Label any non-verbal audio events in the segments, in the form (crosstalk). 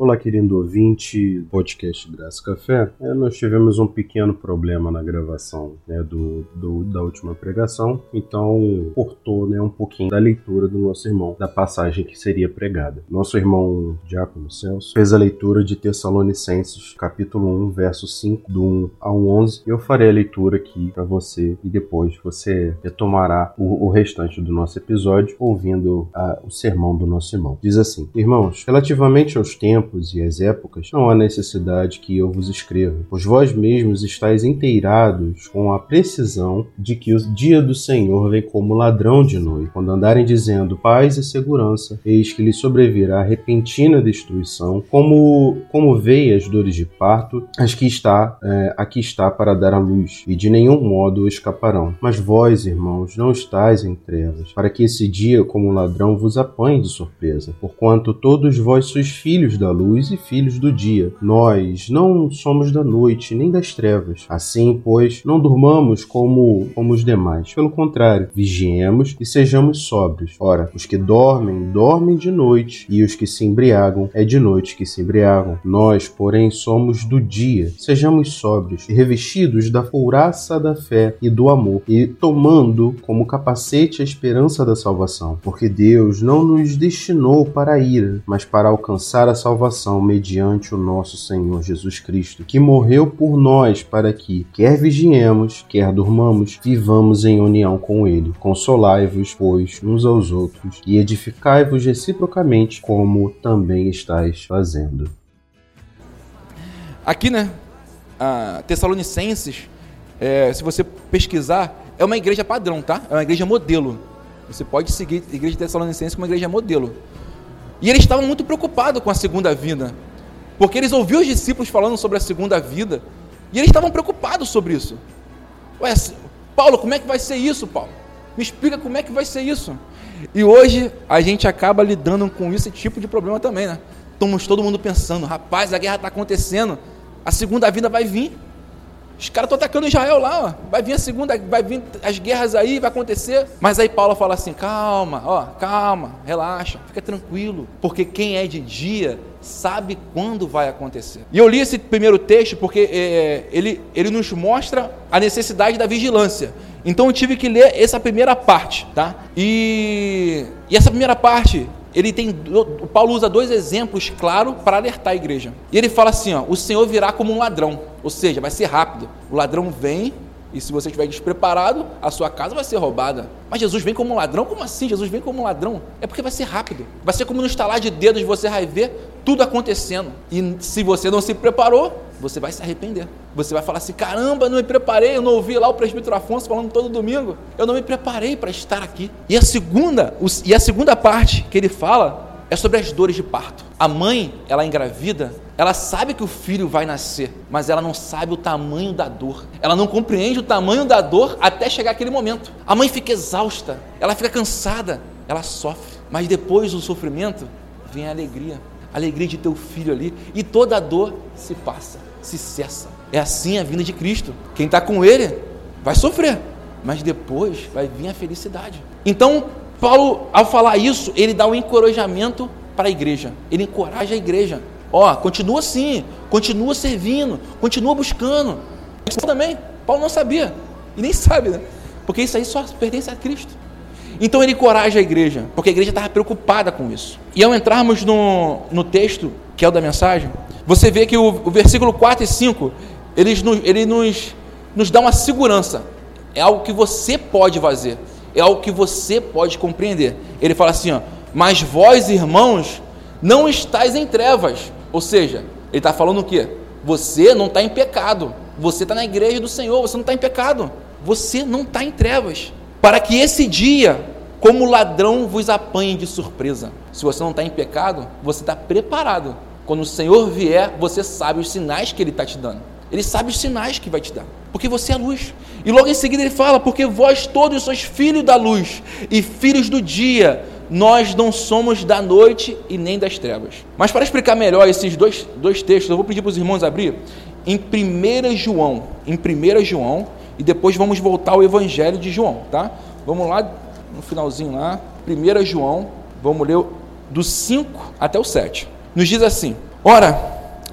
Olá, querido ouvinte, podcast Graça Café. É, nós tivemos um pequeno problema na gravação né, do, do, da última pregação, então cortou né, um pouquinho da leitura do nosso irmão, da passagem que seria pregada. Nosso irmão Diácono Celso fez a leitura de Tessalonicenses, capítulo 1, verso 5, do 1 ao 11. Eu farei a leitura aqui para você e depois você retomará o, o, restante do nosso episódio ouvindo a, o sermão do nosso irmão. Diz assim: Irmãos, relativamente aos tempos, tempos e as épocas, não há necessidade que eu vos escreva, pois vós mesmos estáis inteirados com a precisão de que o dia do Senhor vem como ladrão de noite. Quando andarem dizendo paz e segurança, eis que lhe sobrevirá repentina destruição, como, como veias dores de parto, as que está, é, aqui está para dar a luz, e de nenhum modo escaparão. Mas vós, irmãos, não estáis em trevas, para que esse dia, como ladrão, vos apanhe de surpresa, porquanto todos vós sois filhos da luz e filhos do dia. Nós não somos da noite nem das trevas. Assim, pois, não durmamos como, como os demais. Pelo contrário, vigiemos e sejamos sóbrios. Ora, os que dormem, dormem de noite, e os que se embriagam, é de noite que se embriagam. Nós, porém, somos do dia. Sejamos sóbrios e revestidos da couraça da fé e do amor, e tomando como capacete a esperança da salvação. Porque Deus não nos destinou para a ira, mas para alcançar a salvação salvação mediante o nosso Senhor Jesus Cristo, que morreu por nós para que, quer vigiemos, quer durmamos, vivamos em união com Ele. Consolai-vos, pois, uns aos outros e edificai-vos reciprocamente, como também estáis fazendo. Aqui, né, a Tessalonicenses, é, se você pesquisar, é uma igreja padrão, tá? É uma igreja modelo. Você pode seguir a igreja de Tessalonicenses como uma igreja modelo. E eles estavam muito preocupados com a segunda vida, porque eles ouviam os discípulos falando sobre a segunda vida, e eles estavam preocupados sobre isso. Ué, Paulo, como é que vai ser isso, Paulo? Me explica como é que vai ser isso. E hoje a gente acaba lidando com esse tipo de problema também, né? Estamos todo mundo pensando, rapaz, a guerra está acontecendo, a segunda vida vai vir. Os caras estão atacando Israel lá, ó. vai vir a segunda, vai vir as guerras aí, vai acontecer. Mas aí Paulo fala assim: calma, ó, calma, relaxa, fica tranquilo, porque quem é de dia sabe quando vai acontecer. E eu li esse primeiro texto porque é, ele, ele nos mostra a necessidade da vigilância. Então eu tive que ler essa primeira parte, tá? E, e essa primeira parte ele tem Paulo usa dois exemplos claros para alertar a igreja. E ele fala assim, ó, o Senhor virá como um ladrão, ou seja, vai ser rápido. O ladrão vem e se você estiver despreparado, a sua casa vai ser roubada. Mas Jesus vem como um ladrão? Como assim? Jesus vem como um ladrão? É porque vai ser rápido. Vai ser como no estalar de dedos, você vai ver tudo acontecendo. E se você não se preparou, você vai se arrepender. Você vai falar assim: caramba, não me preparei, eu não ouvi lá o presbítero Afonso falando todo domingo. Eu não me preparei para estar aqui. E a segunda, e a segunda parte que ele fala é sobre as dores de parto. A mãe, ela engravida, ela sabe que o filho vai nascer, mas ela não sabe o tamanho da dor. Ela não compreende o tamanho da dor até chegar aquele momento. A mãe fica exausta, ela fica cansada, ela sofre. Mas depois do sofrimento vem a alegria, a alegria de ter o filho ali e toda a dor se passa, se cessa. É assim a vinda de Cristo. Quem está com Ele vai sofrer, mas depois vai vir a felicidade. Então Paulo, ao falar isso, ele dá um encorajamento para a igreja. Ele encoraja a igreja. Ó, continua assim, continua servindo, continua buscando. Isso também, Paulo não sabia, e nem sabe, né? Porque isso aí só pertence a Cristo. Então ele encoraja a igreja, porque a igreja estava preocupada com isso. E ao entrarmos no, no texto, que é o da mensagem, você vê que o, o versículo 4 e 5, ele, nos, ele nos, nos dá uma segurança. É algo que você pode fazer é algo que você pode compreender. Ele fala assim: ó, mas vós, irmãos, não estáis em trevas. Ou seja, ele está falando o quê? Você não está em pecado. Você está na igreja do Senhor, você não está em pecado. Você não está em trevas. Para que esse dia, como ladrão, vos apanhe de surpresa. Se você não está em pecado, você está preparado. Quando o Senhor vier, você sabe os sinais que Ele está te dando. Ele sabe os sinais que vai te dar, porque você é luz. E logo em seguida ele fala: Porque vós todos sois filhos da luz e filhos do dia, nós não somos da noite e nem das trevas. Mas para explicar melhor esses dois, dois textos, eu vou pedir para os irmãos abrir em 1 João, em 1 João, e depois vamos voltar ao Evangelho de João, tá? Vamos lá, no finalzinho lá, 1 João, vamos ler do 5 até o 7. Nos diz assim: Ora,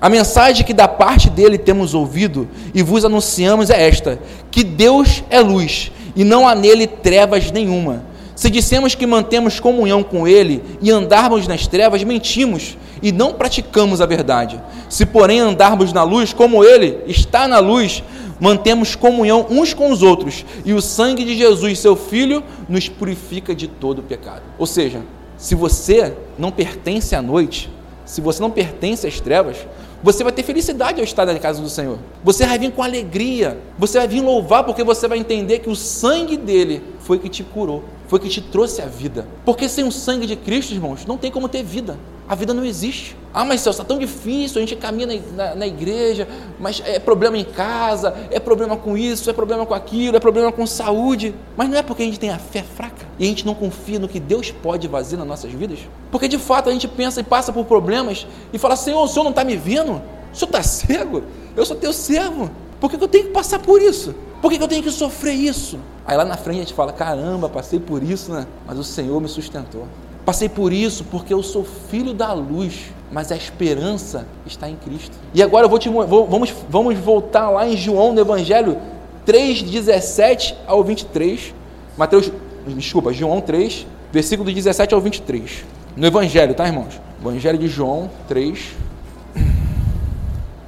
a mensagem que da parte dele temos ouvido e vos anunciamos é esta: que Deus é luz e não há nele trevas nenhuma. Se dissemos que mantemos comunhão com Ele e andarmos nas trevas, mentimos e não praticamos a verdade. Se, porém, andarmos na luz, como Ele está na luz, mantemos comunhão uns com os outros, e o sangue de Jesus, seu Filho, nos purifica de todo pecado. Ou seja, se você não pertence à noite, se você não pertence às trevas, você vai ter felicidade ao estar na casa do Senhor. Você vai vir com alegria. Você vai vir louvar porque você vai entender que o sangue dele foi que te curou, foi que te trouxe a vida. Porque sem o sangue de Cristo, irmãos, não tem como ter vida. A vida não existe. Ah, mas Celso, está tão difícil, a gente caminha na, na, na, igreja, mas é problema em casa, é problema com isso, é problema com aquilo, é problema com saúde. Mas não é porque a gente tem a fé fraca e a gente não confia no que Deus pode fazer nas nossas vidas? Porque de fato a gente pensa e passa por problemas e fala, Senhor, o Senhor não está me vendo? O Senhor está cego? Eu sou teu servo. Por que, eu tenho que passar por isso? Por que, eu tenho que sofrer isso? Aí lá na frente a gente fala, caramba, passei por isso, né? Mas o Senhor me sustentou. Passei por isso porque eu sou filho da luz, mas a esperança está em Cristo. E agora eu vou te, vou, vamos, vamos voltar lá em João, no Evangelho 3, 17 ao 23. Mateus, desculpa, João 3, versículo 17 ao 23. No Evangelho, tá, irmãos? Evangelho de João 3.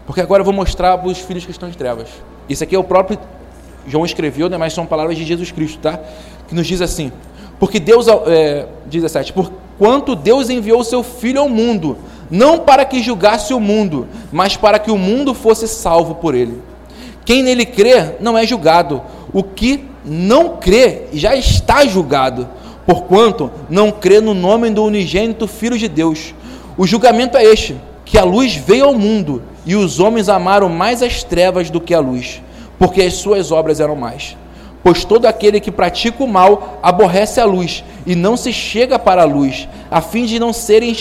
Porque agora eu vou mostrar para os filhos que estão em trevas. Isso aqui é o próprio João escreveu, né, mas são palavras de Jesus Cristo, tá? Que nos diz assim: porque Deus, é, 17, por quanto Deus enviou o seu Filho ao mundo, não para que julgasse o mundo, mas para que o mundo fosse salvo por ele. Quem nele crê não é julgado, o que não crê já está julgado, porquanto não crê no nome do unigênito Filho de Deus. O julgamento é este: que a luz veio ao mundo, e os homens amaram mais as trevas do que a luz, porque as suas obras eram mais Pois todo aquele que pratica o mal aborrece a luz e não se chega para a luz, a fim de não serem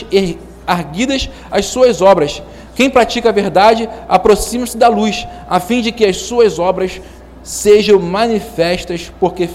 arguidas as suas obras. Quem pratica a verdade aproxima-se da luz, a fim de que as suas obras sejam manifestas, porque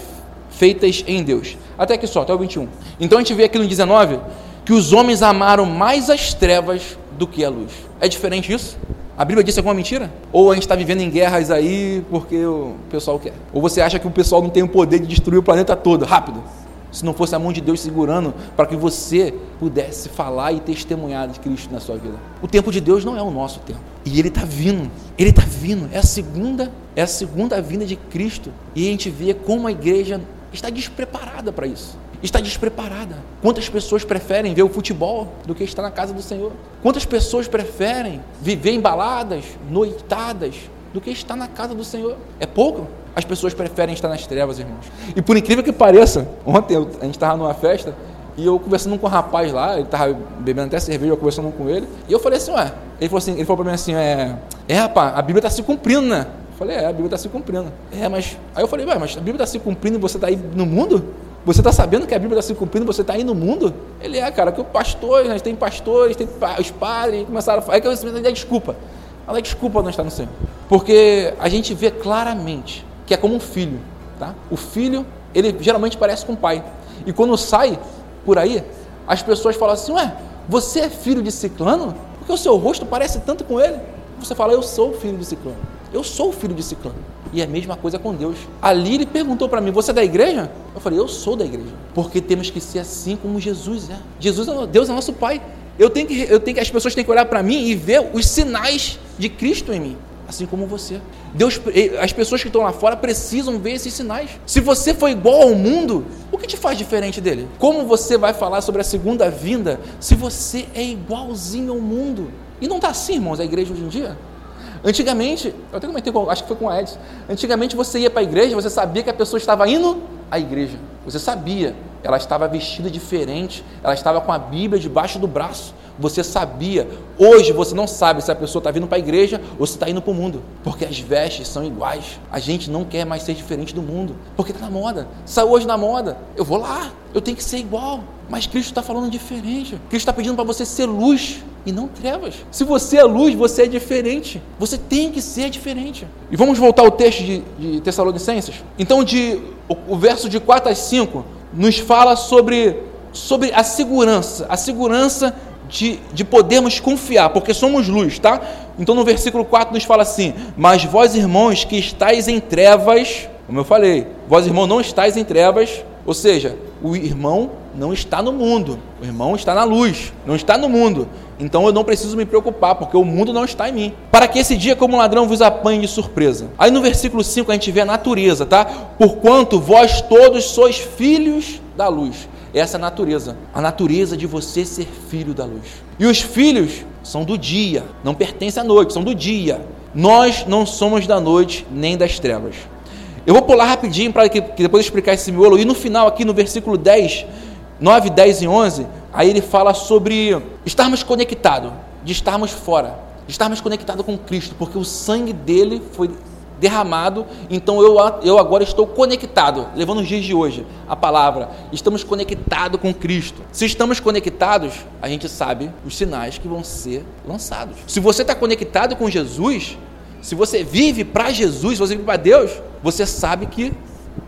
feitas em Deus. Até aqui só, até o 21. Então a gente vê aqui no 19 que os homens amaram mais as trevas do que a luz. É diferente isso? A Bíblia disse alguma mentira? Ou a gente está vivendo em guerras aí porque o pessoal quer? Ou você acha que o pessoal não tem o poder de destruir o planeta todo, rápido? Se não fosse a mão de Deus segurando para que você pudesse falar e testemunhar de Cristo na sua vida. O tempo de Deus não é o nosso tempo. E ele está vindo. Ele está vindo. É a segunda, é a segunda vinda de Cristo. E a gente vê como a igreja está despreparada para isso está despreparada. Quantas pessoas preferem ver o futebol do que estar na casa do Senhor? Quantas pessoas preferem viver embaladas, noitadas, do que estar na casa do Senhor? É pouco? As pessoas preferem estar nas trevas, irmãos. E por incrível que pareça, ontem a gente estava numa festa e eu conversando com um rapaz lá, ele estava bebendo até cerveja, eu conversando com ele, e eu falei assim, ué, ele falou assim, ele falou para mim assim, é, é rapaz, a Bíblia está se cumprindo, né? Eu falei, é, a Bíblia está se cumprindo. É, mas. Aí eu falei, ué, mas a Bíblia está se cumprindo e você está aí no mundo? Você está sabendo que a Bíblia está se cumprindo, você está aí no mundo? Ele é, cara, que o pastor, nós tem pastores, tem os padres, começaram a falar, é que eu dar desculpa. Ela desculpa não estar no Senhor. Porque a gente vê claramente que é como um filho, tá? O filho, ele geralmente parece com o pai. E quando sai por aí, as pessoas falam assim, ué, você é filho de ciclano? Porque o seu rosto parece tanto com ele. Você fala, eu sou filho de ciclano. Eu sou filho de Ciclano. E é a mesma coisa com Deus. Ali ele perguntou para mim: Você é da igreja? Eu falei: Eu sou da igreja. Porque temos que ser assim como Jesus é. Jesus é Deus é nosso Pai. Eu tenho que, eu tenho que, as pessoas têm que olhar para mim e ver os sinais de Cristo em mim, assim como você. Deus, as pessoas que estão lá fora precisam ver esses sinais. Se você for igual ao mundo, o que te faz diferente dele? Como você vai falar sobre a segunda vinda se você é igualzinho ao mundo? E não está assim, irmãos, a igreja hoje em dia? Antigamente, eu até comentei, com, acho que foi com o Edson, antigamente você ia para a igreja, você sabia que a pessoa estava indo à igreja. Você sabia, ela estava vestida diferente, ela estava com a Bíblia debaixo do braço. Você sabia. Hoje você não sabe se a pessoa está vindo para a igreja ou se está indo para o mundo, porque as vestes são iguais. A gente não quer mais ser diferente do mundo, porque está na moda. Saiu hoje na moda, eu vou lá, eu tenho que ser igual. Mas Cristo está falando diferente. Cristo está pedindo para você ser luz e não trevas. Se você é luz, você é diferente. Você tem que ser diferente. E vamos voltar ao texto de, de Tessalonicenses? Então, de, o, o verso de 4 a 5 nos fala sobre, sobre a segurança, a segurança de, de podermos confiar, porque somos luz, tá? Então no versículo 4 nos fala assim: Mas vós, irmãos, que estáis em trevas, como eu falei, vós, irmão, não estáis em trevas, ou seja, o irmão não está no mundo, o irmão está na luz, não está no mundo. Então eu não preciso me preocupar, porque o mundo não está em mim. Para que esse dia, como ladrão, vos apanhe de surpresa. Aí no versículo 5 a gente vê a natureza, tá? Porquanto vós todos sois filhos da luz. Essa é a natureza, a natureza de você ser filho da luz. E os filhos são do dia, não pertencem à noite, são do dia. Nós não somos da noite nem das trevas. Eu vou pular rapidinho para que, que, depois explicar esse miolo. E no final, aqui no versículo 10, 9, 10 e 11, aí ele fala sobre estarmos conectados, de estarmos fora, de estarmos conectados com Cristo, porque o sangue dele foi derramado, então eu, eu agora estou conectado, levando os dias de hoje, a palavra, estamos conectados com Cristo. Se estamos conectados, a gente sabe os sinais que vão ser lançados. Se você está conectado com Jesus, se você vive para Jesus, se você vive para Deus, você sabe que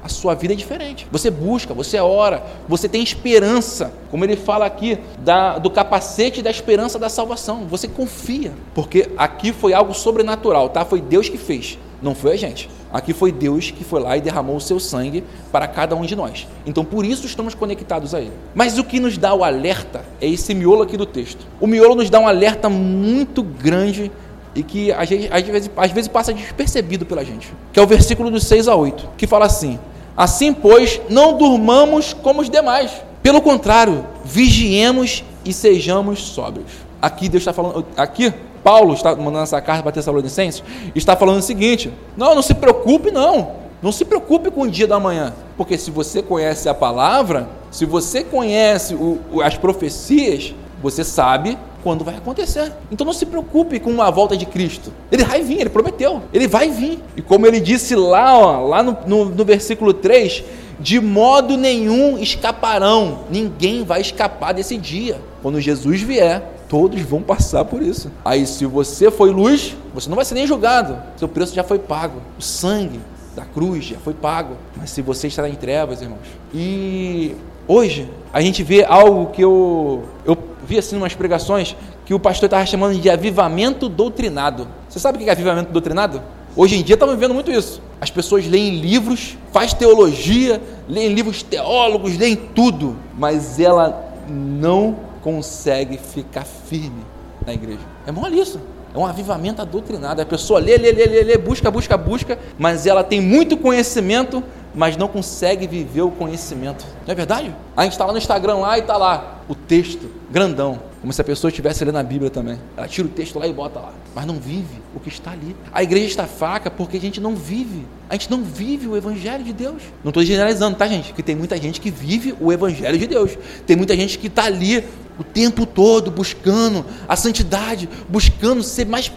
a sua vida é diferente. Você busca, você ora, você tem esperança. Como ele fala aqui, da, do capacete da esperança da salvação. Você confia. Porque aqui foi algo sobrenatural, tá? Foi Deus que fez, não foi a gente. Aqui foi Deus que foi lá e derramou o seu sangue para cada um de nós. Então por isso estamos conectados a Ele. Mas o que nos dá o alerta é esse miolo aqui do texto. O miolo nos dá um alerta muito grande e que às vezes, às, vezes, às vezes passa despercebido pela gente, que é o versículo dos 6 a 8, que fala assim: Assim, pois, não durmamos como os demais. Pelo contrário, vigiemos e sejamos sóbrios. Aqui Deus está falando, aqui Paulo está mandando essa carta para Tessalonicenses, está falando o seguinte: não, não se preocupe, não. Não se preocupe com o dia da manhã, porque se você conhece a palavra, se você conhece o, as profecias, você sabe quando vai acontecer. Então não se preocupe com a volta de Cristo. Ele vai vir, ele prometeu. Ele vai vir. E como ele disse lá, ó, lá no, no, no versículo 3, de modo nenhum escaparão. Ninguém vai escapar desse dia. Quando Jesus vier, todos vão passar por isso. Aí, se você foi luz, você não vai ser nem julgado. Seu preço já foi pago. O sangue da cruz já foi pago. Mas se você está em trevas, irmãos. E hoje a gente vê algo que eu, eu vi assim umas pregações que o pastor estava chamando de avivamento doutrinado. Você sabe o que é avivamento doutrinado? Hoje em dia estamos vendo muito isso. As pessoas leem livros, faz teologia, leem livros teólogos, leem tudo, mas ela não consegue ficar firme na igreja. É mole isso. É um avivamento doutrinado. A pessoa lê, lê, lê, lê, lê, busca, busca, busca, mas ela tem muito conhecimento, mas não consegue viver o conhecimento. Não é verdade? A gente está lá no Instagram lá e está lá o texto grandão, como se a pessoa estivesse lendo a Bíblia também. Ela tira o texto lá e bota lá, mas não vive o que está ali. A igreja está fraca porque a gente não vive. A gente não vive o Evangelho de Deus. Não estou generalizando, tá, gente? Porque tem muita gente que vive o Evangelho de Deus. Tem muita gente que está ali o tempo todo buscando a santidade, buscando ser mais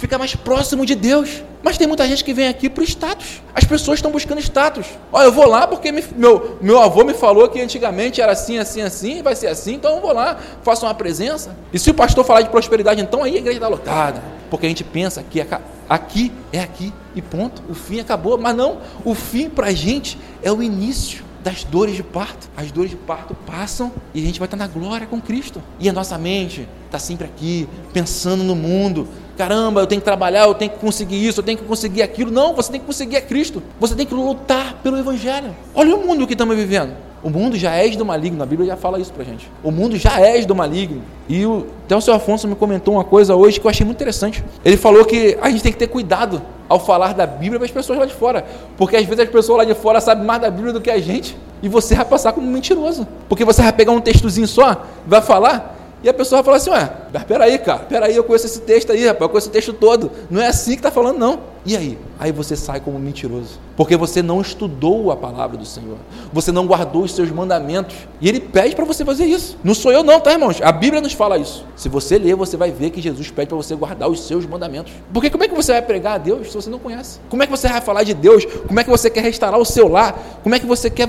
ficar mais próximo de Deus. Mas tem muita gente que vem aqui para o status. As pessoas estão buscando status. Olha, eu vou lá porque me, meu, meu avô me falou que antigamente era assim, assim, assim, vai ser assim, então eu vou lá, faço uma presença. E se o pastor falar de prosperidade, então aí a igreja está lotada. Porque a gente pensa que aqui é aqui e ponto. O fim acabou. Mas não, o fim para a gente é o início das dores de parto. As dores de parto passam e a gente vai estar na glória com Cristo. E a nossa mente está sempre aqui, pensando no mundo. Caramba, eu tenho que trabalhar, eu tenho que conseguir isso, eu tenho que conseguir aquilo. Não, você tem que conseguir a Cristo. Você tem que lutar pelo Evangelho. Olha o mundo que estamos vivendo. O mundo já é do maligno, a Bíblia já fala isso pra gente. O mundo já é do maligno. E o, até o seu Afonso me comentou uma coisa hoje que eu achei muito interessante. Ele falou que a gente tem que ter cuidado ao falar da Bíblia para as pessoas lá de fora. Porque às vezes as pessoas lá de fora sabem mais da Bíblia do que a gente. E você vai passar como mentiroso. Porque você vai pegar um textozinho só, vai falar, e a pessoa vai falar assim, ué, mas peraí, cara, peraí, eu conheço esse texto aí, rapaz, eu conheço o texto todo. Não é assim que está falando, não. E aí? Aí você sai como mentiroso. Porque você não estudou a palavra do Senhor. Você não guardou os seus mandamentos. E ele pede para você fazer isso. Não sou eu, não, tá, irmãos? A Bíblia nos fala isso. Se você ler, você vai ver que Jesus pede para você guardar os seus mandamentos. Porque como é que você vai pregar a Deus se você não conhece? Como é que você vai falar de Deus? Como é que você quer restaurar o seu lar? Como é que você quer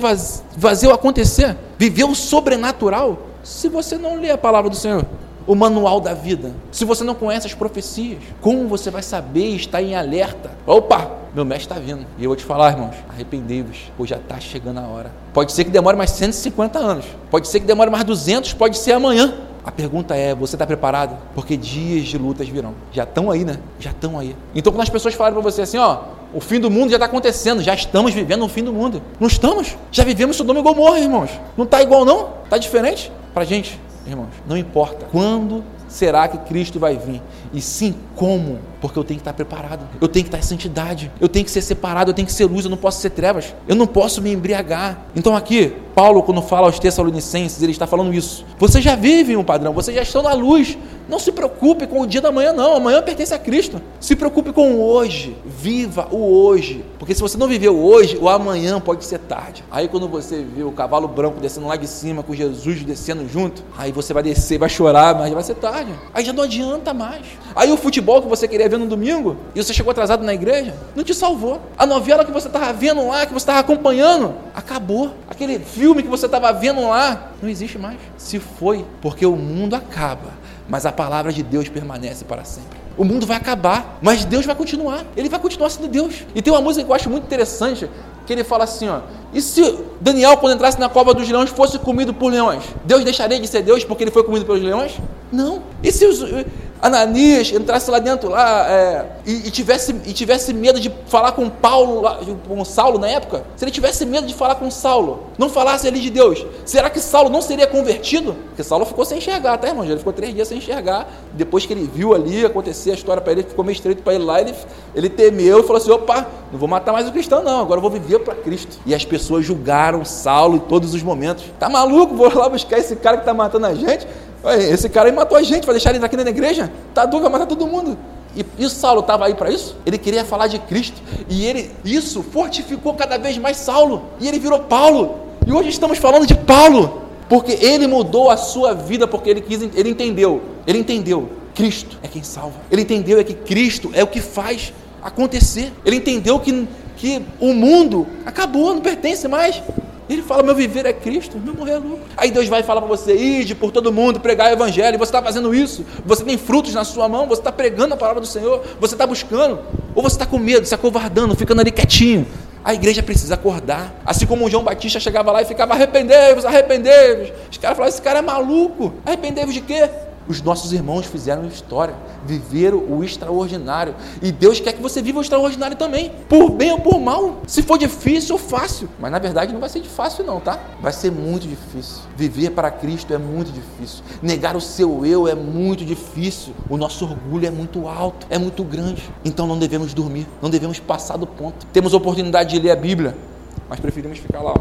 fazer o acontecer? Viver o sobrenatural? Se você não lê a palavra do Senhor o manual da vida. Se você não conhece as profecias, como você vai saber estar em alerta? Opa, meu mestre está vindo. E eu vou te falar, irmãos, arrependei-vos, pois já está chegando a hora. Pode ser que demore mais 150 anos, pode ser que demore mais 200, pode ser amanhã. A pergunta é: você está preparado? Porque dias de lutas virão. Já estão aí, né? Já estão aí. Então, quando as pessoas falarem para você assim, ó, o fim do mundo já está acontecendo, já estamos vivendo o fim do mundo. Não estamos? Já vivemos Sodoma e Gomorra, irmãos. Não está igual, não? Está diferente? Para gente, irmãos, não importa quando será que Cristo vai vir, e sim como, porque eu tenho que estar preparado, eu tenho que estar em santidade, eu tenho que ser separado, eu tenho que ser luz, eu não posso ser trevas, eu não posso me embriagar. Então aqui, Paulo, quando fala aos Tessalonicenses, ele está falando isso. Vocês já vivem um padrão, vocês já estão na luz. Não se preocupe com o dia da manhã, não. Amanhã pertence a Cristo. Se preocupe com o hoje. Viva o hoje. Porque se você não viveu hoje, o amanhã pode ser tarde. Aí quando você vê o cavalo branco descendo lá de cima, com Jesus descendo junto, aí você vai descer, vai chorar, mas vai ser tarde. Aí já não adianta mais. Aí o futebol que você queria ver no domingo, e você chegou atrasado na igreja, não te salvou. A novela que você estava vendo lá, que você estava acompanhando, acabou. Aquele filme que você estava vendo lá, não existe mais. Se foi, porque o mundo acaba mas a palavra de Deus permanece para sempre. O mundo vai acabar, mas Deus vai continuar. Ele vai continuar sendo Deus. E tem uma música que eu acho muito interessante, que ele fala assim, ó: "E se Daniel quando entrasse na cova dos leões fosse comido por leões? Deus deixaria de ser Deus porque ele foi comido pelos leões? Não. E se os, Ananias entrasse lá dentro lá, é, e, e, tivesse, e tivesse medo de falar com Paulo, com Saulo na época, se ele tivesse medo de falar com Saulo, não falasse ali de Deus, será que Saulo não seria convertido? Porque Saulo ficou sem enxergar, tá, irmão? Ele ficou três dias sem enxergar. Depois que ele viu ali acontecer a história para ele, ficou meio estreito para ele lá, ele, ele temeu e falou assim: opa, não vou matar mais o cristão, não, agora eu vou viver para Cristo. E as pessoas julgaram Saulo em todos os momentos. Tá maluco? Vou lá buscar esse cara que está matando a gente. Esse cara aí matou a gente, vai deixar ele aqui na igreja? Tá doido, vai matar todo mundo. E, e Saulo estava aí para isso? Ele queria falar de Cristo. E ele, isso fortificou cada vez mais Saulo. E ele virou Paulo. E hoje estamos falando de Paulo. Porque ele mudou a sua vida, porque ele quis, ele entendeu. Ele entendeu. Cristo é quem salva. Ele entendeu é que Cristo é o que faz acontecer. Ele entendeu que, que o mundo acabou, não pertence mais. Ele fala: meu viver é Cristo, meu morrer é lucro. Aí Deus vai falar para você: ide por todo mundo, pregar o evangelho. Você está fazendo isso, você tem frutos na sua mão, você está pregando a palavra do Senhor, você está buscando, ou você está com medo, se acovardando, ficando ali quietinho. A igreja precisa acordar. Assim como João Batista chegava lá e ficava: arrependei-vos, arrependei-vos. Os caras falavam: esse cara é maluco. Arrependei-vos de quê? Os nossos irmãos fizeram história, viveram o extraordinário. E Deus quer que você viva o extraordinário também, por bem ou por mal. Se for difícil ou fácil. Mas na verdade não vai ser fácil, não, tá? Vai ser muito difícil. Viver para Cristo é muito difícil. Negar o seu eu é muito difícil. O nosso orgulho é muito alto, é muito grande. Então não devemos dormir, não devemos passar do ponto. Temos a oportunidade de ler a Bíblia, mas preferimos ficar lá.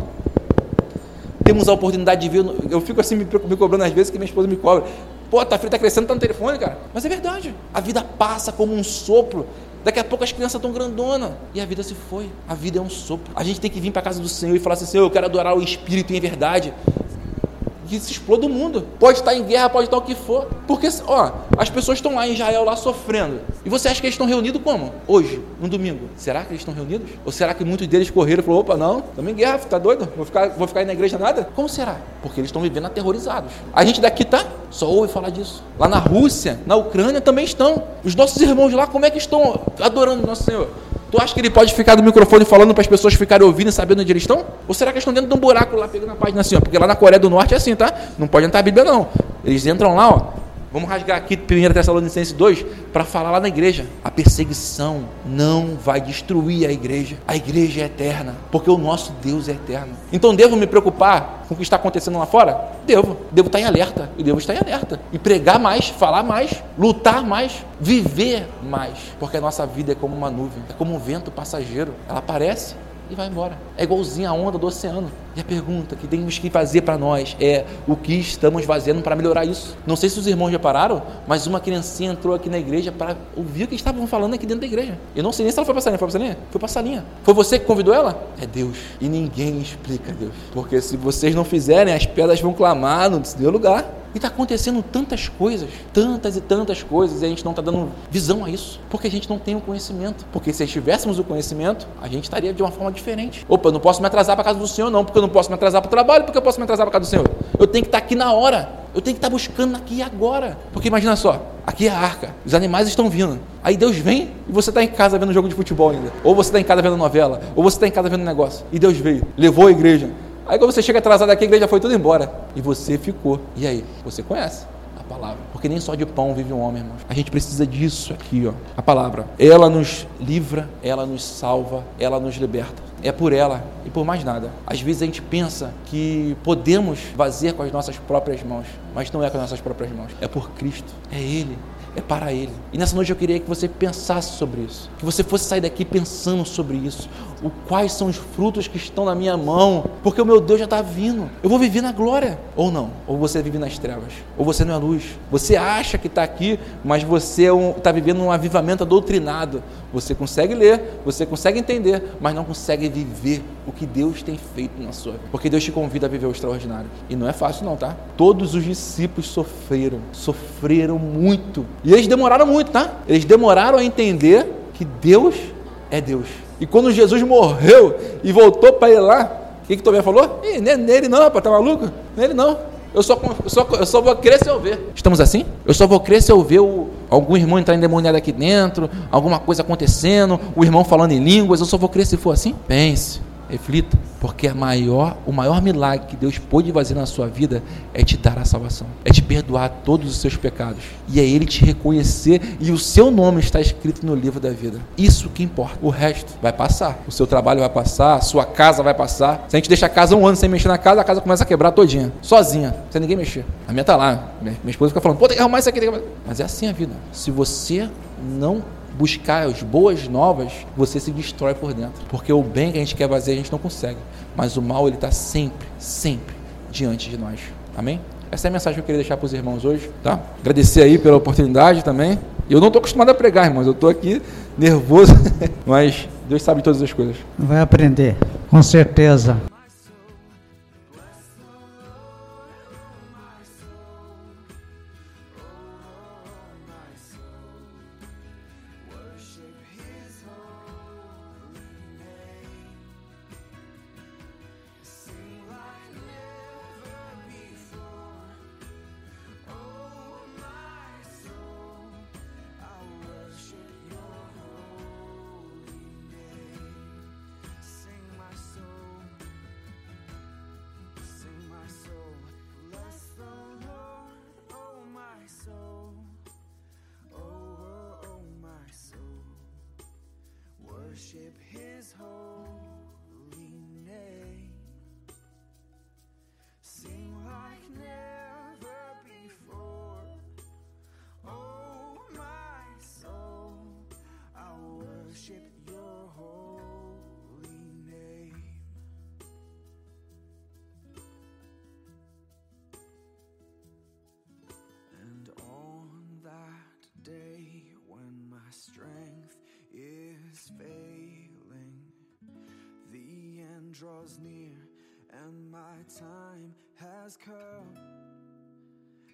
Temos a oportunidade de ver. Eu fico assim me, me cobrando às vezes que minha esposa me cobra. Pô, tá filho tá crescendo, tá no telefone, cara. Mas é verdade. A vida passa como um sopro. Daqui a pouco as crianças estão grandonas e a vida se foi. A vida é um sopro. A gente tem que vir para casa do Senhor e falar assim: Senhor, eu quero adorar o Espírito em verdade que se exploda o mundo. Pode estar em guerra, pode estar o que for. Porque, ó, as pessoas estão lá em Israel, lá sofrendo. E você acha que eles estão reunidos como? Hoje, no domingo. Será que eles estão reunidos? Ou será que muitos deles correram e falaram, opa, não, estamos em guerra, tá doido? Vou ficar, vou ficar aí na igreja nada? Como será? Porque eles estão vivendo aterrorizados. A gente daqui tá, só ouve falar disso. Lá na Rússia, na Ucrânia também estão. Os nossos irmãos lá, como é que estão adorando o nosso Senhor? Tu acha que ele pode ficar do microfone falando para as pessoas ficarem ouvindo e sabendo onde eles estão? Ou será que eles estão dentro de um buraco lá pegando a página assim, ó? Porque lá na Coreia do Norte é assim, tá? Não pode entrar a Bíblia, não. Eles entram lá, ó. Vamos rasgar aqui 1 Tessalonicenses 2 para falar lá na igreja. A perseguição não vai destruir a igreja. A igreja é eterna, porque o nosso Deus é eterno. Então devo me preocupar com o que está acontecendo lá fora? Devo. Devo estar em alerta. E devo estar em alerta. E pregar mais, falar mais, lutar mais, viver mais. Porque a nossa vida é como uma nuvem, é como um vento passageiro. Ela aparece e vai embora. É igualzinho a onda do oceano. E a pergunta que temos que fazer para nós é o que estamos fazendo para melhorar isso. Não sei se os irmãos já pararam, mas uma criancinha entrou aqui na igreja para ouvir o que estavam falando aqui dentro da igreja. Eu não sei nem se ela foi para a salinha. Foi para a salinha? Foi. Foi você que convidou ela? É Deus. E ninguém explica Deus. Porque se vocês não fizerem, as pedras vão clamar no seu lugar. E está acontecendo tantas coisas, tantas e tantas coisas, e a gente não está dando visão a isso, porque a gente não tem o conhecimento. Porque se tivéssemos o conhecimento, a gente estaria de uma forma diferente. Opa, eu não posso me atrasar para casa do Senhor, não, porque eu não posso me atrasar para o trabalho, porque eu posso me atrasar para casa do Senhor. Eu tenho que estar tá aqui na hora. Eu tenho que estar tá buscando aqui agora. Porque imagina só, aqui é a arca, os animais estão vindo. Aí Deus vem e você está em casa vendo jogo de futebol ainda. Ou você está em casa vendo novela, ou você está em casa vendo negócio. E Deus veio, levou a igreja, Aí quando você chega atrasado aqui, a igreja foi tudo embora. E você ficou. E aí? Você conhece palavra. Porque nem só de pão vive um homem, irmão. A gente precisa disso aqui, ó. A palavra. Ela nos livra, ela nos salva, ela nos liberta. É por ela e por mais nada. Às vezes a gente pensa que podemos fazer com as nossas próprias mãos, mas não é com as nossas próprias mãos. É por Cristo. É Ele é para Ele. E nessa noite eu queria que você pensasse sobre isso, que você fosse sair daqui pensando sobre isso. O quais são os frutos que estão na minha mão, porque o meu Deus já está vindo. Eu vou viver na glória ou não? Ou você vive nas trevas? Ou você não é luz? Você acha que está aqui, mas você está é um, tá vivendo um avivamento doutrinado. Você consegue ler, você consegue entender, mas não consegue viver o que Deus tem feito na sua vida. Porque Deus te convida a viver o extraordinário. E não é fácil não, tá? Todos os discípulos sofreram, sofreram muito. E eles demoraram muito, tá? Eles demoraram a entender que Deus é Deus. E quando Jesus morreu e voltou para ele lá, o que, que Tomé falou? Ih, é nele não, rapaz, tá maluco? Nele não. Eu só, eu, só, eu só vou crer se eu ver. Estamos assim? Eu só vou crer se eu ver o, algum irmão entrar endemoniado aqui dentro, alguma coisa acontecendo, o irmão falando em línguas. Eu só vou crer se for assim? Pense reflita, porque a maior, o maior milagre que Deus pôde fazer na sua vida é te dar a salvação, é te perdoar todos os seus pecados e é Ele te reconhecer e o seu nome está escrito no livro da vida. Isso que importa. O resto vai passar. O seu trabalho vai passar, a sua casa vai passar. Se a gente deixa a casa um ano sem mexer na casa, a casa começa a quebrar todinha, sozinha, sem ninguém mexer. A minha tá lá, minha, minha esposa fica falando, pô, tem que arrumar isso aqui. Mas é assim a vida. Se você não buscar as boas novas, você se destrói por dentro. Porque o bem que a gente quer fazer, a gente não consegue. Mas o mal, ele está sempre, sempre diante de nós. Amém? Essa é a mensagem que eu queria deixar para os irmãos hoje, tá? Agradecer aí pela oportunidade também. Eu não estou acostumado a pregar, irmãos. Eu estou aqui nervoso, (laughs) mas Deus sabe todas as coisas. Vai aprender, com certeza. Draws near and my time has come.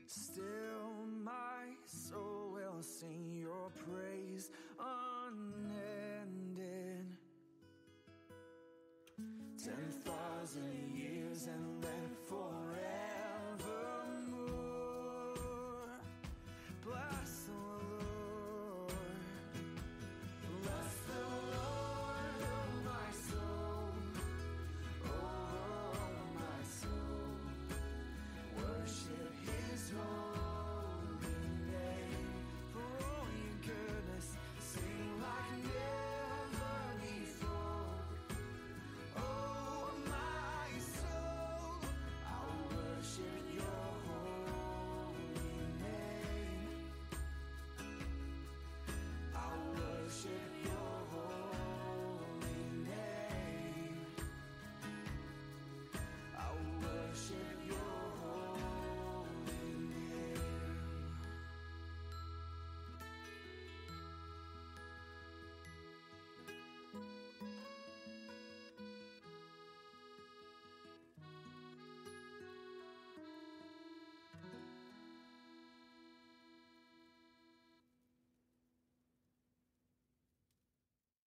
Still, my soul will sing your praise unending. Ten thousand years and then